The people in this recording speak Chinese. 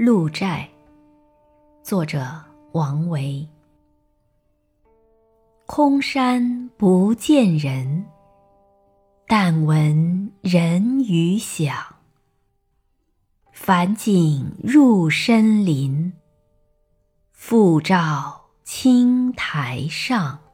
鹿柴作者王维。空山不见人但闻人语响。返景入深林复照青苔上。